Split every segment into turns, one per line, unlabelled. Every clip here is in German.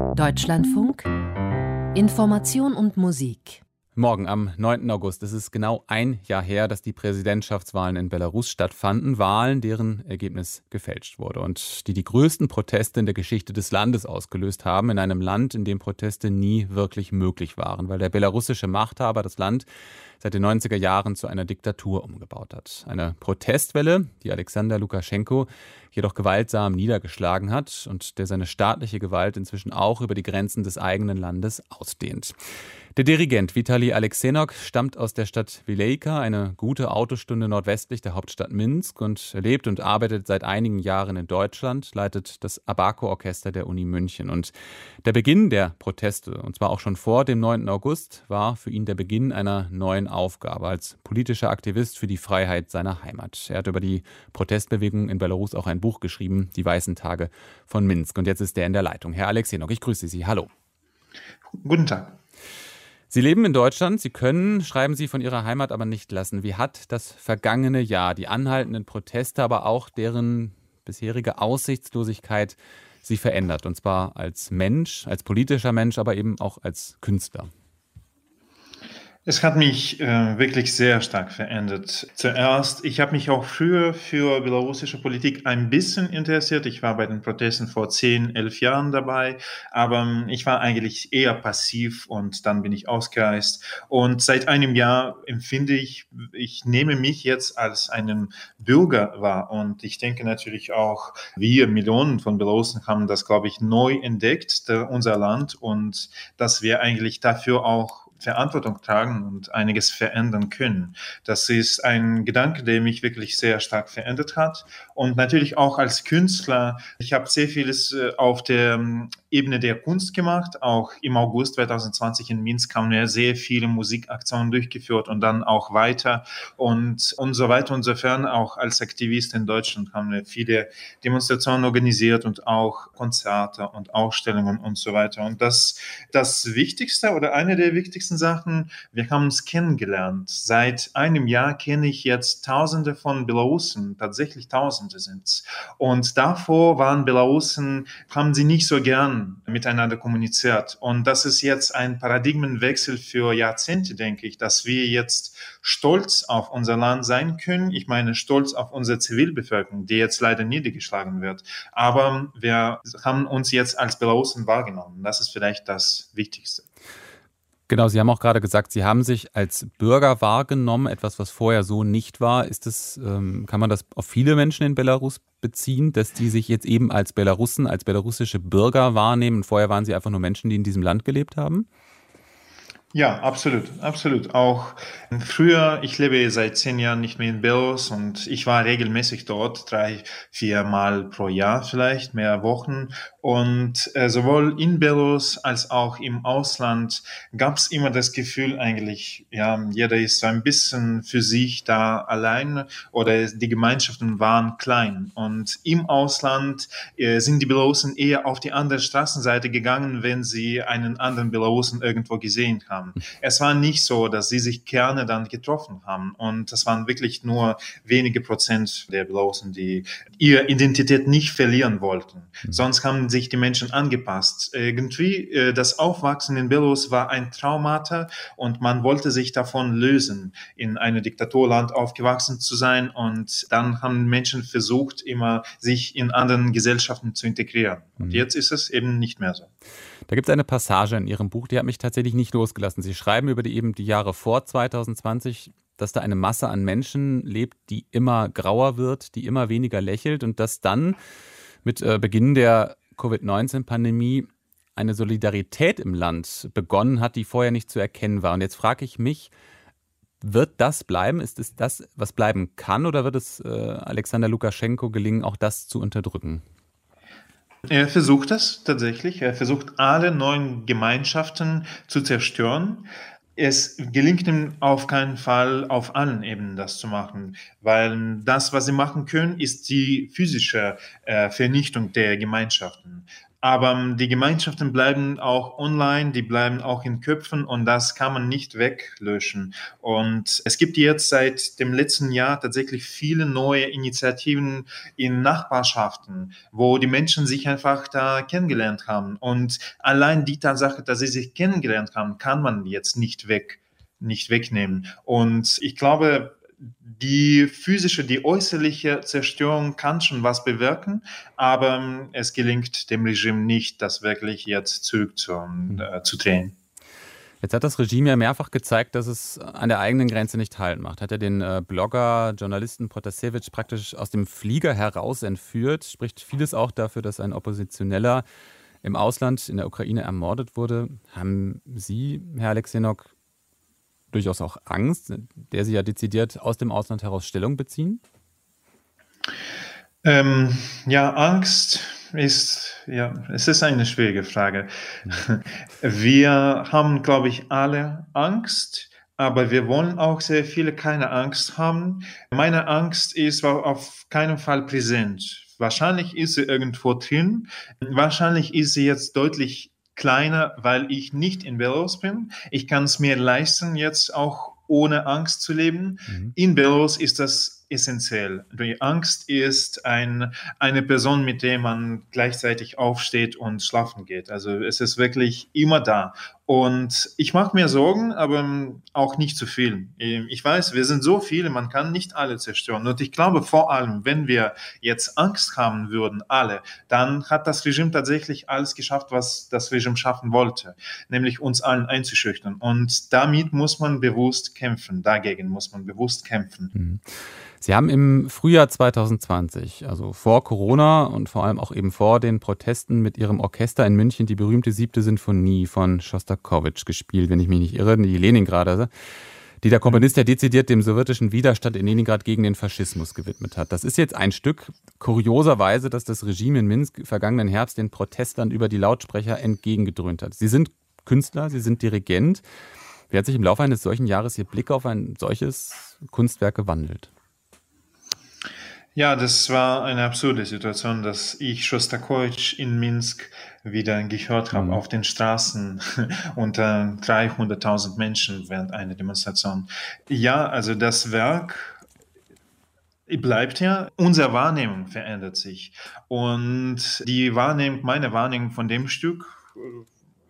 Deutschlandfunk Information und Musik
Morgen am 9. August ist es genau ein Jahr her, dass die Präsidentschaftswahlen in Belarus stattfanden. Wahlen, deren Ergebnis gefälscht wurde und die die größten Proteste in der Geschichte des Landes ausgelöst haben. In einem Land, in dem Proteste nie wirklich möglich waren, weil der belarussische Machthaber das Land seit den 90er Jahren zu einer Diktatur umgebaut hat. Eine Protestwelle, die Alexander Lukaschenko jedoch gewaltsam niedergeschlagen hat und der seine staatliche Gewalt inzwischen auch über die Grenzen des eigenen Landes ausdehnt. Der Dirigent Vitali Alexenok stammt aus der Stadt Vilejka, eine gute Autostunde nordwestlich der Hauptstadt Minsk und lebt und arbeitet seit einigen Jahren in Deutschland, leitet das Abaco-Orchester der Uni München. Und der Beginn der Proteste, und zwar auch schon vor dem 9. August, war für ihn der Beginn einer neuen Aufgabe als politischer Aktivist für die Freiheit seiner Heimat. Er hat über die Protestbewegung in Belarus auch ein Buch geschrieben, Die Weißen Tage von Minsk. Und jetzt ist er in der Leitung. Herr Alexenok, ich grüße Sie. Hallo.
Guten Tag.
Sie leben in Deutschland, Sie können, schreiben Sie, von Ihrer Heimat aber nicht lassen. Wie hat das vergangene Jahr, die anhaltenden Proteste, aber auch deren bisherige Aussichtslosigkeit Sie verändert? Und zwar als Mensch, als politischer Mensch, aber eben auch als Künstler.
Es hat mich äh, wirklich sehr stark verändert. Zuerst, ich habe mich auch früher für belarussische Politik ein bisschen interessiert. Ich war bei den Protesten vor zehn, elf Jahren dabei, aber ähm, ich war eigentlich eher passiv und dann bin ich ausgereist. Und seit einem Jahr empfinde ich, ich nehme mich jetzt als einen Bürger wahr. Und ich denke natürlich auch, wir Millionen von Belarussen haben das, glaube ich, neu entdeckt, der, unser Land, und dass wir eigentlich dafür auch Verantwortung tragen und einiges verändern können. Das ist ein Gedanke, der mich wirklich sehr stark verändert hat. Und natürlich auch als Künstler. Ich habe sehr vieles äh, auf der ähm, Ebene der Kunst gemacht. Auch im August 2020 in Minsk haben wir sehr viele Musikaktionen durchgeführt und dann auch weiter und, und so weiter und so fern. Auch als Aktivist in Deutschland haben wir viele Demonstrationen organisiert und auch Konzerte und Ausstellungen und so weiter. Und das, das Wichtigste oder eine der wichtigsten Sachen, wir haben uns kennengelernt. Seit einem Jahr kenne ich jetzt Tausende von Belarusen, tatsächlich Tausende sind es. Und davor waren Belarusen, haben sie nicht so gern miteinander kommuniziert. Und das ist jetzt ein Paradigmenwechsel für Jahrzehnte, denke ich, dass wir jetzt stolz auf unser Land sein können. Ich meine, stolz auf unsere Zivilbevölkerung, die jetzt leider niedergeschlagen wird. Aber wir haben uns jetzt als Belarusen wahrgenommen. Das ist vielleicht das Wichtigste.
Genau, Sie haben auch gerade gesagt, Sie haben sich als Bürger wahrgenommen, etwas, was vorher so nicht war. Ist das, ähm, kann man das auf viele Menschen in Belarus beziehen, dass die sich jetzt eben als Belarussen, als belarussische Bürger wahrnehmen? Vorher waren sie einfach nur Menschen, die in diesem Land gelebt haben?
Ja, absolut, absolut. Auch früher, ich lebe seit zehn Jahren nicht mehr in Belarus und ich war regelmäßig dort, drei, vier Mal pro Jahr vielleicht, mehr Wochen. Und äh, sowohl in Belarus als auch im Ausland gab es immer das Gefühl eigentlich, ja, jeder ist so ein bisschen für sich da allein oder die Gemeinschaften waren klein. Und im Ausland äh, sind die Belarusen eher auf die andere Straßenseite gegangen, wenn sie einen anderen Belarusen irgendwo gesehen haben. Es war nicht so, dass sie sich gerne dann getroffen haben. Und das waren wirklich nur wenige Prozent der Belarusen, die ihre Identität nicht verlieren wollten. Mhm. Sonst haben sich die Menschen angepasst. Irgendwie äh, das Aufwachsen in Belarus war ein Traumata und man wollte sich davon lösen, in einem Diktaturland aufgewachsen zu sein. Und dann haben Menschen versucht, immer sich in anderen Gesellschaften zu integrieren. Und mhm. jetzt ist es eben nicht mehr so.
Da gibt es eine Passage in Ihrem Buch, die hat mich tatsächlich nicht losgelassen. Sie schreiben über die eben die Jahre vor 2020, dass da eine Masse an Menschen lebt, die immer grauer wird, die immer weniger lächelt und dass dann mit äh, Beginn der Covid-19-Pandemie eine Solidarität im Land begonnen hat, die vorher nicht zu erkennen war. Und jetzt frage ich mich, wird das bleiben? Ist es das, was bleiben kann, oder wird es äh, Alexander Lukaschenko gelingen, auch das zu unterdrücken?
Er versucht das tatsächlich. Er versucht, alle neuen Gemeinschaften zu zerstören es gelingt ihm auf keinen Fall auf allen Ebenen das zu machen, weil das, was sie machen können, ist die physische äh, Vernichtung der Gemeinschaften. Aber ähm, die Gemeinschaften bleiben auch online, die bleiben auch in Köpfen und das kann man nicht weglöschen. Und es gibt jetzt seit dem letzten Jahr tatsächlich viele neue Initiativen in Nachbarschaften, wo die Menschen sich einfach da kennengelernt haben. Und allein die Tatsache, dass sie sich kennengelernt haben, kann man jetzt nicht weg nicht wegnehmen. Und ich glaube, die physische, die äußerliche Zerstörung kann schon was bewirken, aber ähm, es gelingt dem Regime nicht, das wirklich jetzt zurückzudrehen. Äh,
Jetzt hat das Regime ja mehrfach gezeigt, dass es an der eigenen Grenze nicht Halt macht. Hat er den äh, Blogger, Journalisten Protasevich praktisch aus dem Flieger heraus entführt, spricht vieles auch dafür, dass ein Oppositioneller im Ausland in der Ukraine ermordet wurde. Haben Sie, Herr Alexenok, durchaus auch Angst, der Sie ja dezidiert aus dem Ausland heraus Stellung beziehen?
Ähm, ja, Angst ist, ja, es ist eine schwierige Frage. Wir haben, glaube ich, alle Angst, aber wir wollen auch sehr viele keine Angst haben. Meine Angst ist auf keinen Fall präsent. Wahrscheinlich ist sie irgendwo drin. Wahrscheinlich ist sie jetzt deutlich kleiner, weil ich nicht in Belarus bin. Ich kann es mir leisten, jetzt auch ohne Angst zu leben. Mhm. In Belarus ist das essentiell. Die Angst ist ein, eine Person, mit der man gleichzeitig aufsteht und schlafen geht. Also es ist wirklich immer da. Und ich mache mir Sorgen, aber auch nicht zu viel. Ich weiß, wir sind so viele, man kann nicht alle zerstören. Und ich glaube vor allem, wenn wir jetzt Angst haben würden, alle, dann hat das Regime tatsächlich alles geschafft, was das Regime schaffen wollte, nämlich uns allen einzuschüchtern. Und damit muss man bewusst kämpfen. Dagegen muss man bewusst kämpfen.
Mhm. Sie haben im Frühjahr 2020, also vor Corona und vor allem auch eben vor den Protesten mit Ihrem Orchester in München die berühmte siebte Sinfonie von Schostakowitsch gespielt, wenn ich mich nicht irre, die Leningrader, die der Komponist ja dezidiert dem sowjetischen Widerstand in Leningrad gegen den Faschismus gewidmet hat. Das ist jetzt ein Stück kurioserweise, dass das Regime in Minsk vergangenen Herbst den Protestern über die Lautsprecher entgegengedröhnt hat. Sie sind Künstler, Sie sind Dirigent. Wie hat sich im Laufe eines solchen Jahres Ihr Blick auf ein solches Kunstwerk gewandelt?
Ja, das war eine absurde Situation, dass ich Schostakowitsch in Minsk wieder gehört habe mhm. auf den Straßen unter 300.000 Menschen während einer Demonstration. Ja, also das Werk bleibt ja, unsere Wahrnehmung verändert sich. Und die Wahrnehmung, meine Wahrnehmung von dem Stück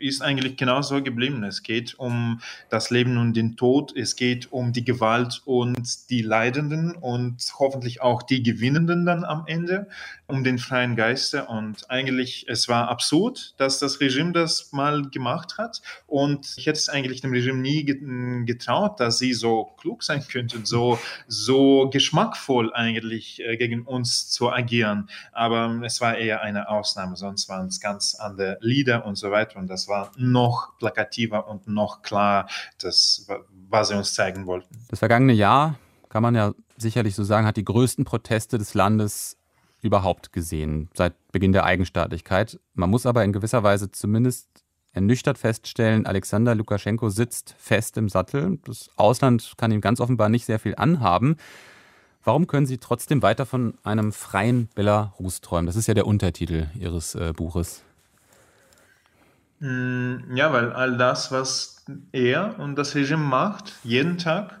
ist eigentlich genauso geblieben. Es geht um das Leben und den Tod, es geht um die Gewalt und die Leidenden und hoffentlich auch die Gewinnenden dann am Ende, um den freien Geister. Und eigentlich, es war absurd, dass das Regime das mal gemacht hat. Und ich hätte es eigentlich dem Regime nie getraut, dass sie so klug sein könnten, so, so geschmackvoll eigentlich äh, gegen uns zu agieren. Aber es war eher eine Ausnahme, sonst waren es ganz andere Lieder und so weiter. Und das war noch plakativer und noch klar, das, was sie uns zeigen wollten.
Das vergangene Jahr, kann man ja sicherlich so sagen, hat die größten Proteste des Landes überhaupt gesehen, seit Beginn der Eigenstaatlichkeit. Man muss aber in gewisser Weise zumindest ernüchtert feststellen, Alexander Lukaschenko sitzt fest im Sattel. Das Ausland kann ihm ganz offenbar nicht sehr viel anhaben. Warum können Sie trotzdem weiter von einem freien Belarus träumen? Das ist ja der Untertitel Ihres äh, Buches.
Mm, ja, weil all das, was er und das Regime macht, jeden Tag,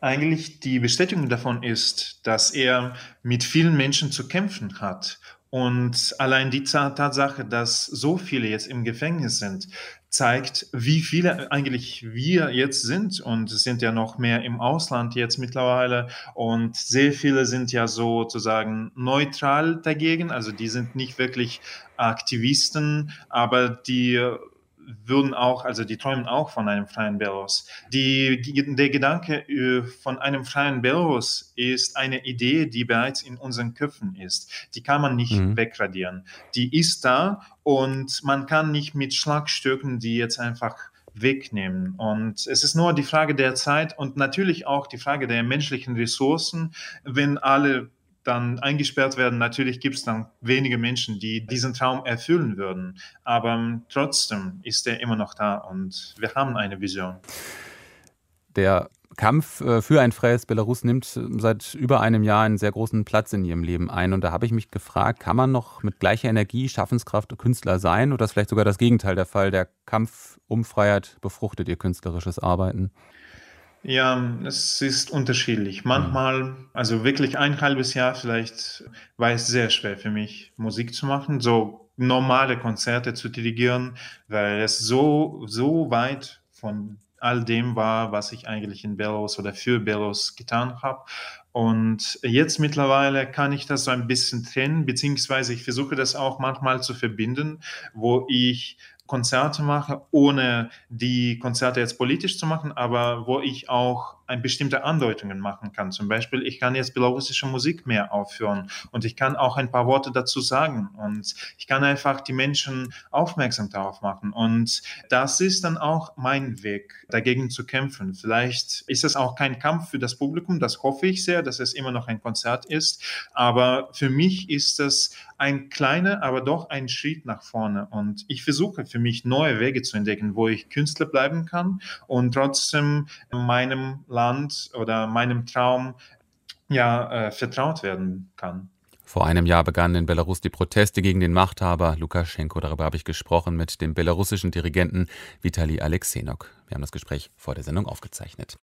eigentlich die Bestätigung davon ist, dass er mit vielen Menschen zu kämpfen hat. Und allein die Tatsache, dass so viele jetzt im Gefängnis sind, zeigt, wie viele eigentlich wir jetzt sind. Und es sind ja noch mehr im Ausland jetzt mittlerweile. Und sehr viele sind ja sozusagen neutral dagegen. Also die sind nicht wirklich Aktivisten, aber die würden auch, also die träumen auch von einem freien Belarus. Die, der Gedanke äh, von einem freien Belarus ist eine Idee, die bereits in unseren Köpfen ist. Die kann man nicht mhm. wegradieren. Die ist da und man kann nicht mit Schlagstücken die jetzt einfach wegnehmen. Und es ist nur die Frage der Zeit und natürlich auch die Frage der menschlichen Ressourcen, wenn alle dann eingesperrt werden. Natürlich gibt es dann wenige Menschen, die diesen Traum erfüllen würden. Aber ähm, trotzdem ist er immer noch da und wir haben eine Vision.
Der Kampf äh, für ein freies Belarus nimmt seit über einem Jahr einen sehr großen Platz in Ihrem Leben ein. Und da habe ich mich gefragt, kann man noch mit gleicher Energie Schaffenskraft Künstler sein oder ist vielleicht sogar das Gegenteil der Fall? Der Kampf um Freiheit befruchtet Ihr künstlerisches Arbeiten?
Ja, es ist unterschiedlich. Manchmal, also wirklich ein halbes Jahr vielleicht, war es sehr schwer für mich, Musik zu machen, so normale Konzerte zu dirigieren, weil es so, so weit von all dem war, was ich eigentlich in Belarus oder für Belarus getan habe. Und jetzt mittlerweile kann ich das so ein bisschen trennen, beziehungsweise ich versuche das auch manchmal zu verbinden, wo ich Konzerte mache, ohne die Konzerte jetzt politisch zu machen, aber wo ich auch ein bestimmte Andeutungen machen kann. Zum Beispiel, ich kann jetzt belarussische Musik mehr aufführen und ich kann auch ein paar Worte dazu sagen und ich kann einfach die Menschen aufmerksam darauf machen. Und das ist dann auch mein Weg, dagegen zu kämpfen. Vielleicht ist es auch kein Kampf für das Publikum, das hoffe ich sehr, dass es immer noch ein Konzert ist. Aber für mich ist es ein kleiner, aber doch ein Schritt nach vorne. Und ich versuche für mich neue Wege zu entdecken, wo ich Künstler bleiben kann und trotzdem meinem Land Land oder meinem Traum ja äh, vertraut werden kann.
Vor einem Jahr begannen in Belarus die Proteste gegen den Machthaber Lukaschenko. Darüber habe ich gesprochen mit dem belarussischen Dirigenten Vitali Alexenok. Wir haben das Gespräch vor der Sendung aufgezeichnet.